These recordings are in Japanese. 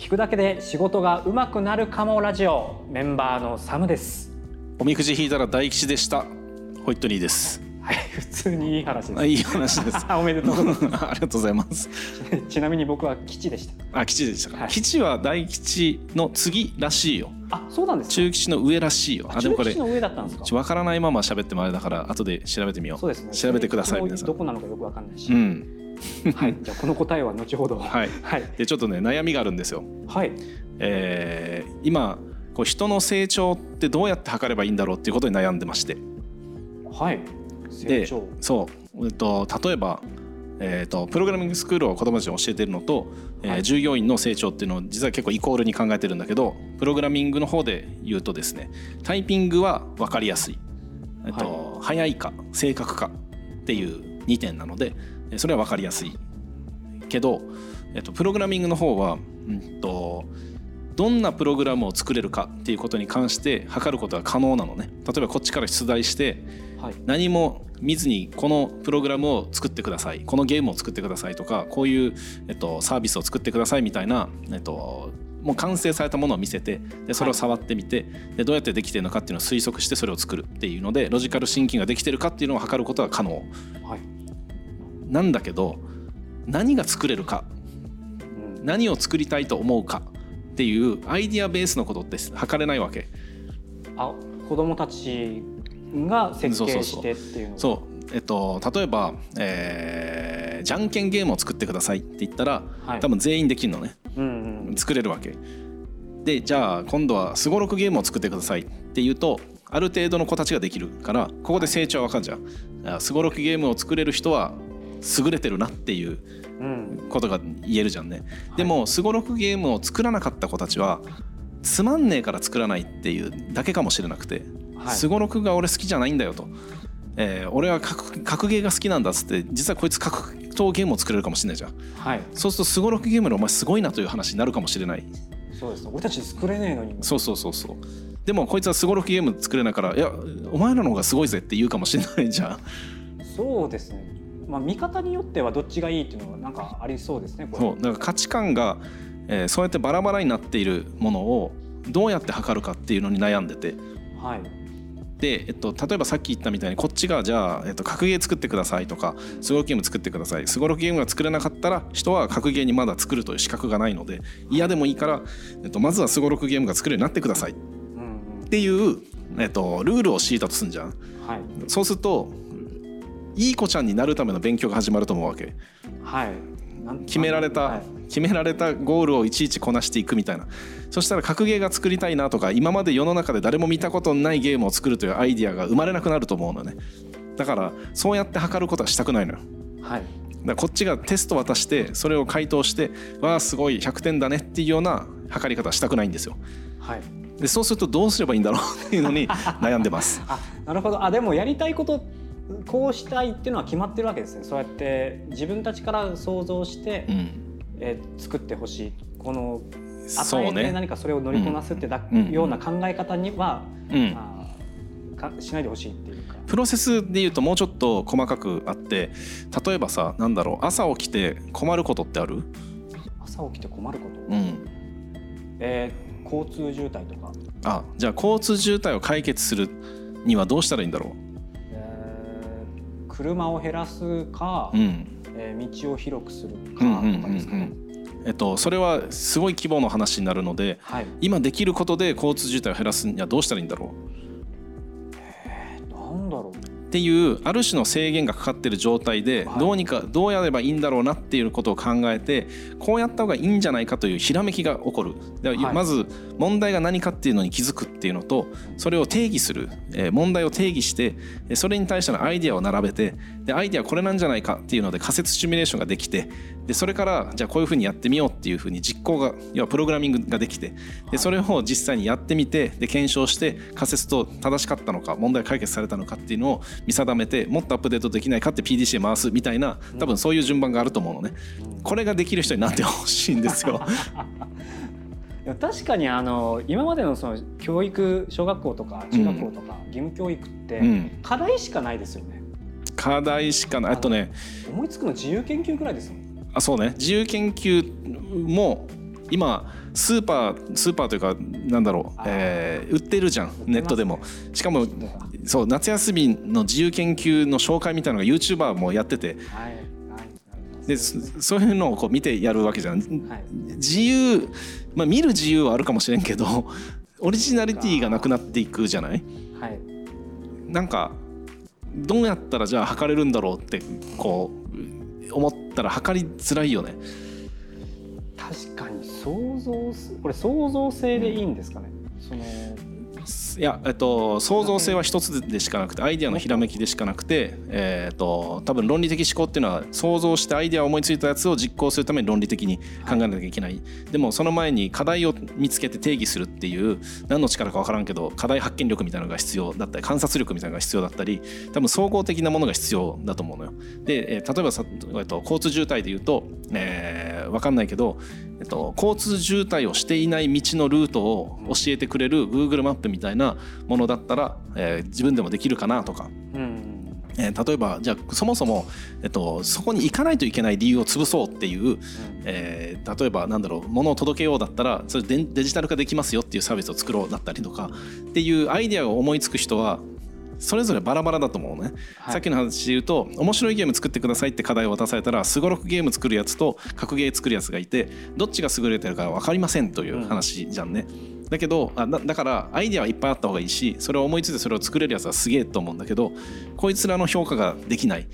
聞くだけで仕事が上手くなるかもラジオ。メンバーのサムです。おみくじ引いたら大吉でした。ホイットニーです。はい普通にいい話です。あいい話です。おめでとうございます。ありがとうございます。ちなみに僕は吉でした。あ吉でしたか、はい。吉は大吉の次らしいよ。あそうなんですか。中吉の上らしいよ。あでもこれ中吉の上だったんですか。ちょわからないまま喋ってもあれだから後で調べてみよう。そうですね。調べてください中皆さん。どこなのかよくわかんないし、うんはい。じゃあこの答えは後ほど。はい。はい。でちょっとね悩みがあるんですよ。はい。えー今こう人の成長ってどうやって測ればいいんだろうっていうことに悩んでまして。はい。成で長。そう、えっと、例えば、えっと、プログラミングスクールを子どもたちに教えてるのと、えーはい。従業員の成長っていうのを実は結構イコールに考えてるんだけどプログラミングの方で言うとですねタイピングは分かりやすい、えっと早いか正確かっていう2点なのでえーそれは分かりやすい。けど、えっと、プログラミングの方は、うんとどんなプログラムを作れるかっていうことに関して測ることが可能なのね。例えばこっちから出題してはい。何も見ずにこのプログラムを作ってください。このゲームを作ってくださいとかこういう、えっと、サービスを作ってくださいみたいな、えっと、もう完成されたものを見せてでそれを触ってみて、でどうやってできてるのかっていうのを推測してそれを作るっていうのでロジカルシンキングができてるかっていうのを測ることが可能。はい、なんだけど何が作れるかうん、何を作りたいと思うかっていうアイディアベースのことって測れないわけ。あ子供たちが設計してっていうそうえっと、例えば、えーじゃんけんゲームを作ってくださいって言ったら、はい。多分全員できるのね。うんうん作れるわけ。でじゃあ今度はすごろくゲームを作ってくださいって言うとある程度の子たちができるからここで成長は分かるじゃん。あすごろくゲームを作れる人は優れてるなっていううんことが言えるじゃんね。でもすごろくゲームを作らなかった子たちはつまんねえから作らないっていうだけかもしれなくてはい。すごろくが俺好きじゃないんだよと、えー俺は格格ゲーが好きなんだっつって実はこいつ格闘ゲームを作れるかもしれないじゃん。はい。そうするとすごろくゲームのお前すごいなという話になるかもしれない。そうです。俺たち作れねえのにそうそうそうそう。でもこいつはすごろくゲーム作れないからいやお前らの方がすごいぜって言うかもしれないじゃん。そうですねまあ見方によってはどっちがいいっていうのはなんかありそうですねそうだから価値観が、えーそうやってバラバラになっているものをどうやって測るかっていうのに悩んでて。はい。で、えっと、例えばさっき言ったみたいにこっちがじゃあ、えっと、格ゲー作ってくださいとかすごろくゲーム作ってください。すごろくゲームが作れなかったら人は格ゲーにまだ作るという資格がないので嫌でもいいから、えっと、まずはすごろくゲームが作れるようになってくださいっうんていう、えっと、ルールを敷いたとすんじゃん。はい。そうするといい子ちゃんになるための勉強が始まると思うわけ。はい。決められた、はい。決められたゴールをいちいちこなしていくみたいな。そしたら格ゲーが作りたいなとか今まで世の中で誰も見たことのないゲームを作るというアイディアが生まれなくなると思うのね。だからそうやって測ることはしたくないのよ。はい。だこっちがテスト渡してそれを回答してわあすごい100点だねっていうような測り方はしたくないんですよ。はい。でそうするとどうすればいいんだろうっていうのに悩んでます。あなるほど。あでもやりたいことこうしたいっていうのは決まってるわけですね。そうやって自分たちから想像して、うん。えー作ってほしい。この与えてね何かそれを乗りこなすってだ、うん。ような考え方には、うん。あーかしないでほしいっていうか。プロセスでいうともうちょっと細かくあって例えばさなんだろう朝起きて困ることってある？朝起きて困ること、うん。えー交通渋滞とか、あじゃあ交通渋滞を解決するにはどうしたらいいんだろえー車を減らすか、う、うん、えー道を広くするかとかですかね。えっとそれはすごい規模の話になるのではい。今できることで交通渋滞を減らすにはどうしたらいいんだろ。う？っていうある種の制限がかかってる状態ではい。どうにかどうやればいいんだろうなっていうことを考えてこうやった方がいいんじゃないかというひらめきが起こる。まず問題が何かっていうのに気づくっていうのとそれを定義する。えー問題を定義してえーそれに対してのアイデアを並べてでアイデアこれなんじゃないかっていうので仮説シミュレーションができてでそれからじゃあこういうふうにやってみようっていうふうに実行が要はプログラミングができてでそれを実際にやってみてで検証して仮説と正しかったのか問題解決されたのかっていうのを見定めてもっとアップデートできないかって PDC へ回すみたいな多分そういう順番があると思うのね。これができる人になってほしいんですよ。確かにあの今までのその教育小学校とか中学校とか義務教育ってうん課題しかないですよね。課題しかないあとね思いつくの自由研究ぐらいですもん。あそうね。自由研究も今スーパースーパーというかなんだろう、えー売ってるじゃん。ネットでも。しかもそう夏休みの自由研究の紹介みたいなのが YouTuber もやってて。でそそういうのをこう見てやるわけじゃん。はい。自由まあ見る自由はあるかもしれんけど オリジナリティがなくなっていくじゃない？はい。なんかどうやったらじゃあ測れるんだろうってこう思ったら測りづらいよね。確かに想像すこれ想像性でいいんですかね、そのいや、えっと、創造性は一つでしかなくてアイデアのひらめきでしかなくて、えっと、多分論理的思考っていうのは想像してアイデアを思いついたやつを実行するために論理的に考えなきゃいけない、でもその前に課題を見つけて定義するっていう何の力か分からんけど課題発見力みたいなのが必要だったり観察力みたいなのが必要だったり多分総合的なものが必要だと思うのよ。で、えー例えばさ、えっと、交通渋滞でいうと、えー、分かんないけど、と、交通渋滞をしていない道のルートを教えてくれる Google マップみたいなものだったら、えー自分でもできるかなとか、うん。えー例えばじゃあそもそも、えっと、そこに行かないといけない理由を潰そうっていう、えー例えばなんだろう物を届けようだったらそれデデジタル化できますよっていうサービスを作ろうだったりとかっていうアイデアを思いつく人はそれぞれバラバラだと思うのね、はい。さっきの話で言うと面白いゲーム作ってくださいって課題を渡されたらすごろくゲーム作るやつと格ゲー作るやつがいてどっちが優れてるか分かりませんという話じゃんね。だけどあだだからアイデアはいっぱいあった方がいいしそれを思いついてそれを作れるやつはすげえと思うんだけどこいつらの評価ができない。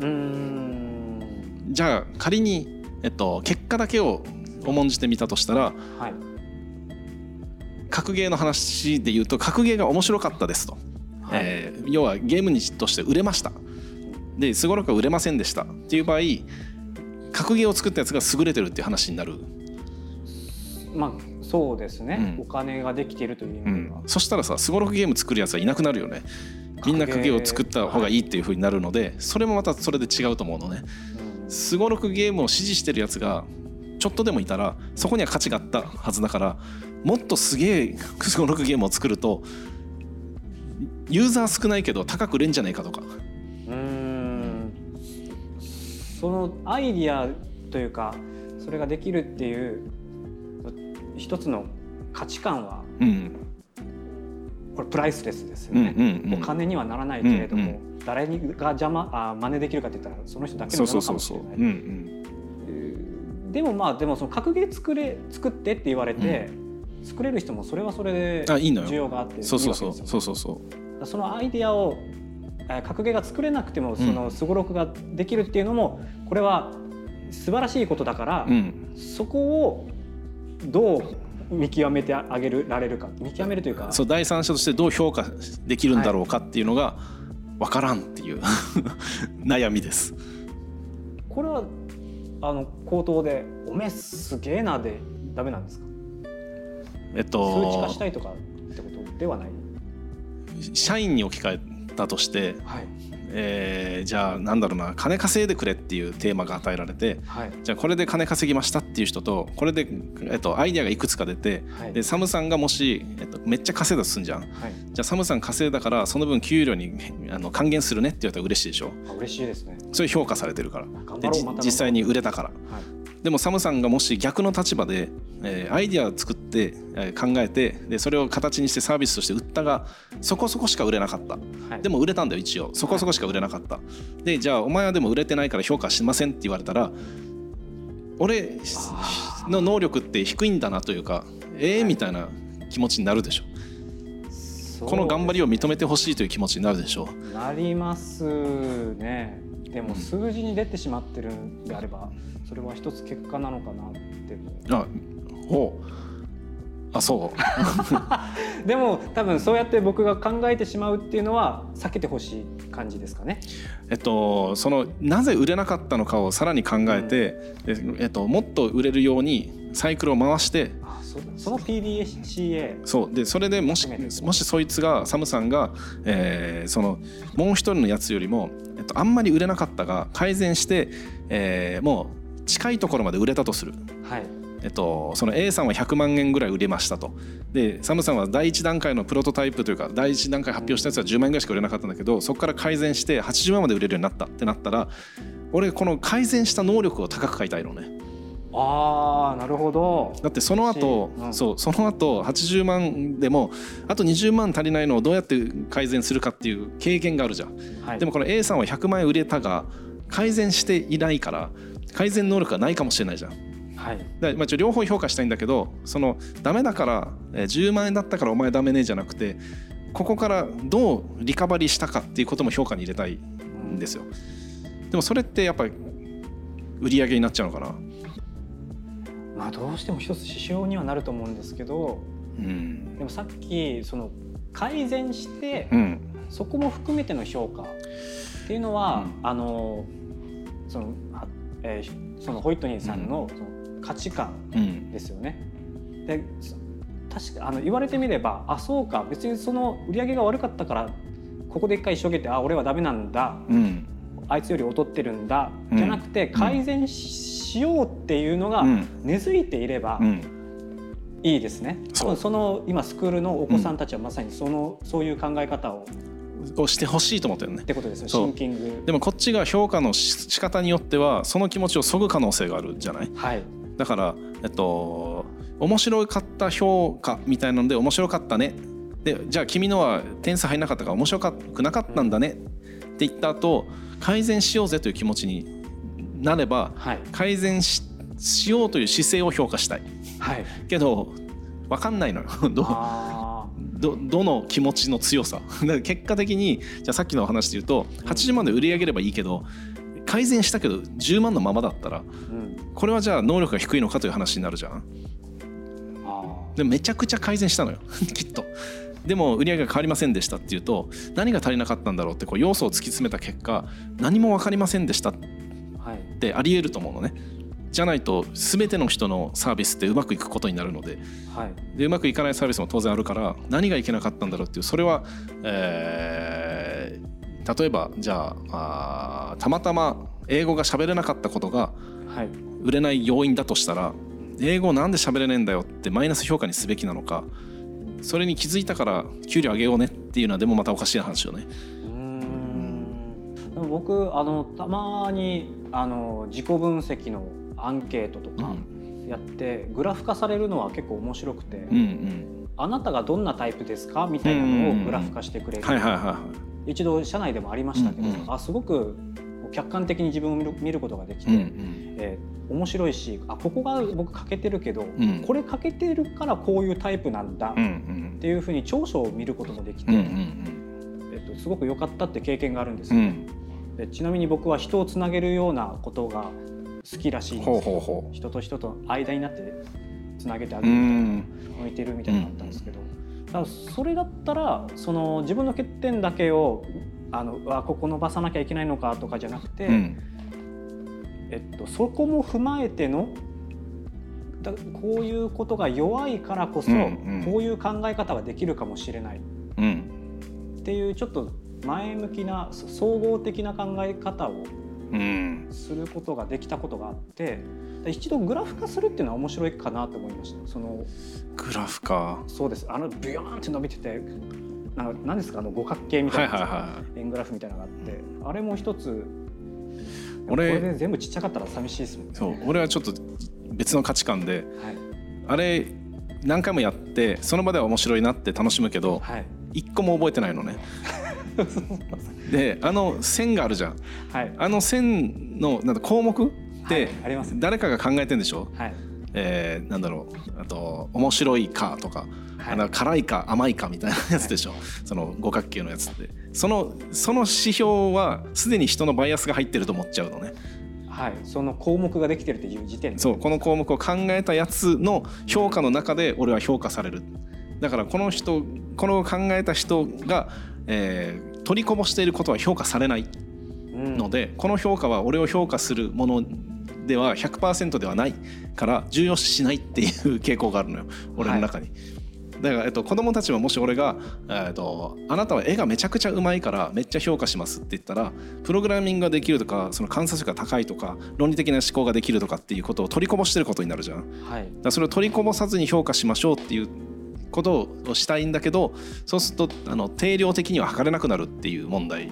うん。じゃあ仮に、えっと、結果だけを重んじてみたとしたらはい。格ゲーの話で言うと格ゲーが面白かったですと、はい。えー要はゲームにとして売れました。ですごろくは売れませんでしたっていう場合格ゲーを作ったやつが優れてるっていう話になる、まあそうですね、うん。お金ができているという意う味では。ん、そしたらさすごろくゲーム作るやつはいなくなるよね。みんな格ゲーを作った方がいいっていう風になるのでそれもまたそれで違うと思うのね。うんすごろくゲームを支持してるやつがちょっとでもいたらそこには価値があったはずだからもっとすげえ すごろくゲームを作るとユーザー少ないけど高く売れんじゃないかとか。うーん。そのアイディアというかそれができるっていう一つの価値観はうん。これプライスレスですようんね、うんうん。お金にはならないけれども、うん誰にが邪魔あ真似できるかって言ったらその人だけのもそうそうそうのかもしでもまあでもその格ゲー作れ作ってって言われて、作れる人もそれはそれであいいのよ。需要があってそうそうそう。そうそうそうそのアイディアをえー格ゲーが作れなくてもそのすごろくができるっていうのもこれは素晴らしいことだから、うん。そこをどう見極めてあげるられるか。見極めるというかそう第三者としてどう評価できるんだろうかっていうのが分からんっていう 悩みです。これはあの口頭で「おめえすげえな」でダメなんですか？えっ数値化としたいとかってことではない？社員に置き換えたとして、はい。えーじゃあなんだろうな金稼いでくれっていうテーマが与えられてはい。じゃあこれで金稼ぎましたっていう人とこれで、えっと、アイデアがいくつか出てはい。でサムさんがもし、えっと、めっちゃ稼いだとすんじゃん。じはい。ゃあサムさん稼いだからその分給料にあの還元するねって言われたら嬉しいでしょ。あ嬉しいですね。それ評価されてるから。頑で実際に売れたから。はいでもサムさんがもし逆の立場で、えーアイデアを作って、えー考えてでそれを形にしてサービスとして売ったがそこそこしか売れなかった。はい。でも売れたんだよ一応。そこそこしか売れなかった。でじゃあお前はでも売れてないから評価しませんって言われたら俺あの能力って低いんだなというかええみたいな気持ちになるでしょこの頑張りを認めてほしいという気持ちになるでしょなりますね。でも数字に出てしまってるんであればそれは一つ結果なのかなっても。あほう。あそう。でも多分そうやって僕が考えてしまうっていうのは避けてほしい感じですかね。えっと、そのなぜ売れなかったのかをさらに考えて、でえっと、もっと売れるようにサイクルを回してあそその PDCA そう。でそれでもしもしそいつがサムさんが、えーそのもう一人のやつよりも、えっと、あんまり売れなかったが改善して、えーもう近いところまで売れたとする。はい。えっと、その A さんは100万円ぐらい売れましたと。でサムさんは第一段階のプロトタイプというか第一段階発表したやつは10万円ぐらいしか売れなかったんだけどそこから改善して80万まで売れるようになったってなったら俺この改善した能力を高く買いたいのねあなるほど。だってその後、うん。そうその後80万でもあと20万足りないのをどうやって改善するかっていう経験があるじゃん、はい。でもこの A さんは100万円売れたが改善していないから改善能力がないかもしれないじゃん。はい。だまあ、両方評価したいんだけどそのダメだからえー10万円だったからお前ダメねじゃなくてここからどうリカバリーしたかっていうことも評価に入れたいんですよ。でもそれってやっぱり売り上げになっちゃうのかなまあどうしても一つ指標にはなると思うんですけどうん。でもさっきその改善してうん。そこも含めての評価っていうのは、あのそのあえーそのホイットニーさんのその価値観うん。ですよね。でそ確かあの言われてみればあそうか別にその売り上げが悪かったからここで一回一生懸命あ俺はダメなんだ。うん。あいつより劣ってるんだ、うん。じゃなくて改善ししようっていうのがうん。根付いていればうん。いいですね。そう。その今スクールのお子さんたちはまさにその、そういう考え方ををしてほしいと思ってるね。ってことですね。シンキング。でもこっちが評価のし仕方によってはその気持ちをそぐ可能性があるじゃない？はい。だからえっと面白かった評価みたいなので面白かったね。でじゃあ君のは点数入んなかったから面白くなかったんだね。って言った後改善しようぜという気持ちになればはい。改善ししようという姿勢を評価したい。はい。けど分かんないのよ。どあどどの気持ちの強さ。結果的にじゃあさっきの話で言うと80万で売り上げればいいけど改善したけど10万のままだったらーうん。これはじゃあ能力が低いのかという話になるじゃん。あでめちゃくちゃ改善したのよ。きっと。でも売り上げが変わりませんでしたっていうと何が足りなかったんだろうってこう要素を突き詰めた結果何も分かりませんでしたっーはい。てありえると思うのね。じゃないと全ての人のサービスってうまくいくことになるので。はい。でうまくいかないサービスも当然あるから何がいけなかったんだろうっていうそれは、えー例えばじゃああーたまたま英語が喋れなかったことがはい。売れない要因だとしたら英語なんで喋れねえんだよってマイナス評価にすべきなのかそれに気づいたから給料上げようねっていうのはでもまたおかしい話よね。僕あのたまにあの自己分析のアンケートとかやって、グラフ化されるのは結構面白くて、うんうん。あなたがどんなタイプですかみたいなのをグラフ化してくれる、一度社内でもありましたけど、うんうんあすごく客観的に自分を見ることができい。て、うんうん。えー面白いしあここが僕欠けてるけど、ん。これ欠けてるからこういうタイプなんだうんうっんていうふうに長所を見ることもできて、うんうん。えっと、すごく良かったって経験があるんですよ、うんでちなみに僕は人をつなげるようなことが好きらしいんです。ほうほうほ人と人との間になってつなげてあげるみたい向いてるみたいなのがあったんですけど、だそれだったらその自分の欠点だけをあのうわここ伸ばさなきゃいけないのかとかじゃなくて、うん。えっと、そこも踏まえてのだこういうことが弱いからこそ、うんうん。こういう考え方ができるかもしれない。うん。っていうちょっと前向きなそ総合的な考え方をうん。することができたことがあって一度グラフ化するっていうのは面白いかなと思いました。そのグラフか。そうです。あのビヨーンって伸びててなんか何ですか？あの五角形みたはいいな、はい。は円グラフみたいなのがあってあれも一つ俺これで全部ちっちゃかったら寂しいですもんね。い。そう俺はちょっと別の価値観ではい。あれ何回もやってその場では面白いなって楽しむけどはい。一個も覚えてないのね。であの線があるじゃん。はい。あの線のなんだ項目ってはいありますね。誰かが考えてんでしょ、はい。えーなんだろう。あと面白いかとか、はい。あの辛いか甘いかみたいなやつでしょ、その五角形のやつって。そのその指標はすでに人のバイアスが入ってると思っちゃうのね。はい。その項目ができてるっていう時点で。そうこの項目を考えたやつの評価の中で俺は評価される。だからこの人この考えた人が、えー取りこぼしていることは評価されないうんので、この評価は俺を評価するものでは100%ではないから重要視しないっていう傾向があるのよ俺の中に。だから、えっと、子供たちはもし俺が、えっと「あなたは絵がめちゃくちゃうまいからめっちゃ評価します」って言ったらプログラミングができるとかその観察力が高いとか論理的な思考ができるとかっていうことを取りこぼしてることになるじゃん。だかはいらそれを取りこぼさずに評価しましょうっていうことをしたいんだけどそうするとあの定量的には測れなくなるっていう問題。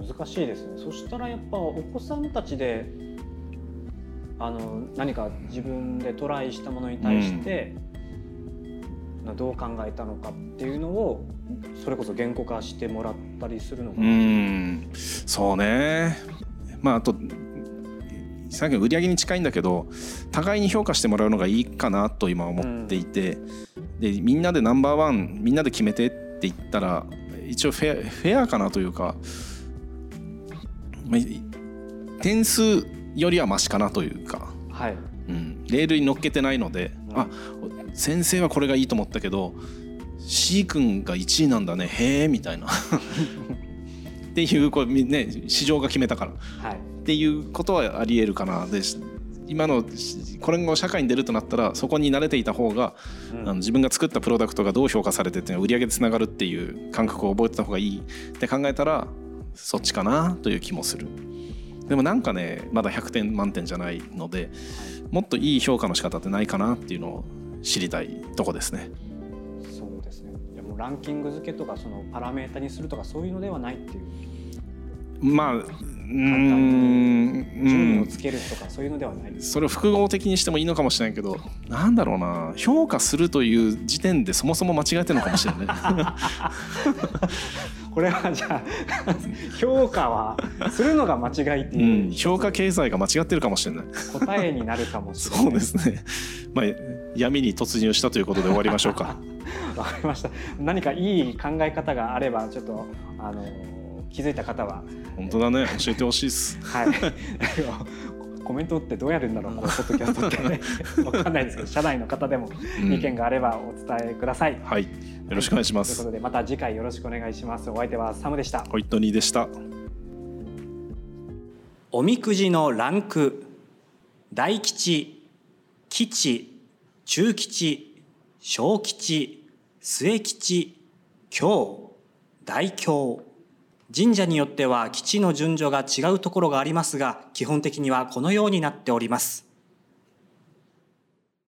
難しいですね。そしたらやっぱお子さんたちであの何か自分でトライしたものに対して、どう考えたのかっていうのをそれこそ言語化してもらったりするのかうん。そうね。まああとさっきの売り上げに近いんだけど互いに評価してもらうのがいいかなと今思っていて、うん、でみんなでナンバーワンみんなで決めてって言ったら一応フェアフェアかなというか点数よりはマシかなというか、はい。うん、レールに乗っけてないので、うん、あ先生はこれがいいと思ったけど C 君が1位なんだね。へえみたいな っていうこれ、ね、市場が決めたから、はい、っていうことはありえるかなで今のこれが社会に出るとなったらそこに慣れていた方が、うん、あの自分が作ったプロダクトがどう評価されてっていうのは売り上げでつながるっていう感覚を覚えてた方がいい。って考えたらそっちかなという気もする。でもなんかねまだ100点満点じゃないので、もっといい評価の仕方ってないかなっていうのを知りたいとこですね。そうですね。でもランキング付けとかそのパラメータにするとかそういうのではないっていう。まあうん順位をつけるとかそういうのではないそれを複合的にしてもいいのかもしれないけどなんだろうな。評価するという時点でそもそも間違えてるのかもしれない。これはじゃあ 評価はするのが間違いっていう、うん、評価経済が間違ってるかもしれない。答えになるかもしれない。そうですね。まあ闇に突入したということで終わりましょうか わかりました何かいい考え方があればちょっとあの気づいた方は本当だね教えてほしいです。はい コメントってどうやるんだろう、このポッドキャストってね、わかんないですけど、社内の方でも意見があればお伝えください。うん、はい、よろしくお願いします。ということで、また次回よろしくお願いします。お相手はサムでした。ホイットニーでした。おみくじのランク、大吉、吉、中吉、小吉、末吉、京、大京。神社によっては基地の順序が違うところがありますが基本的にはこのようになっております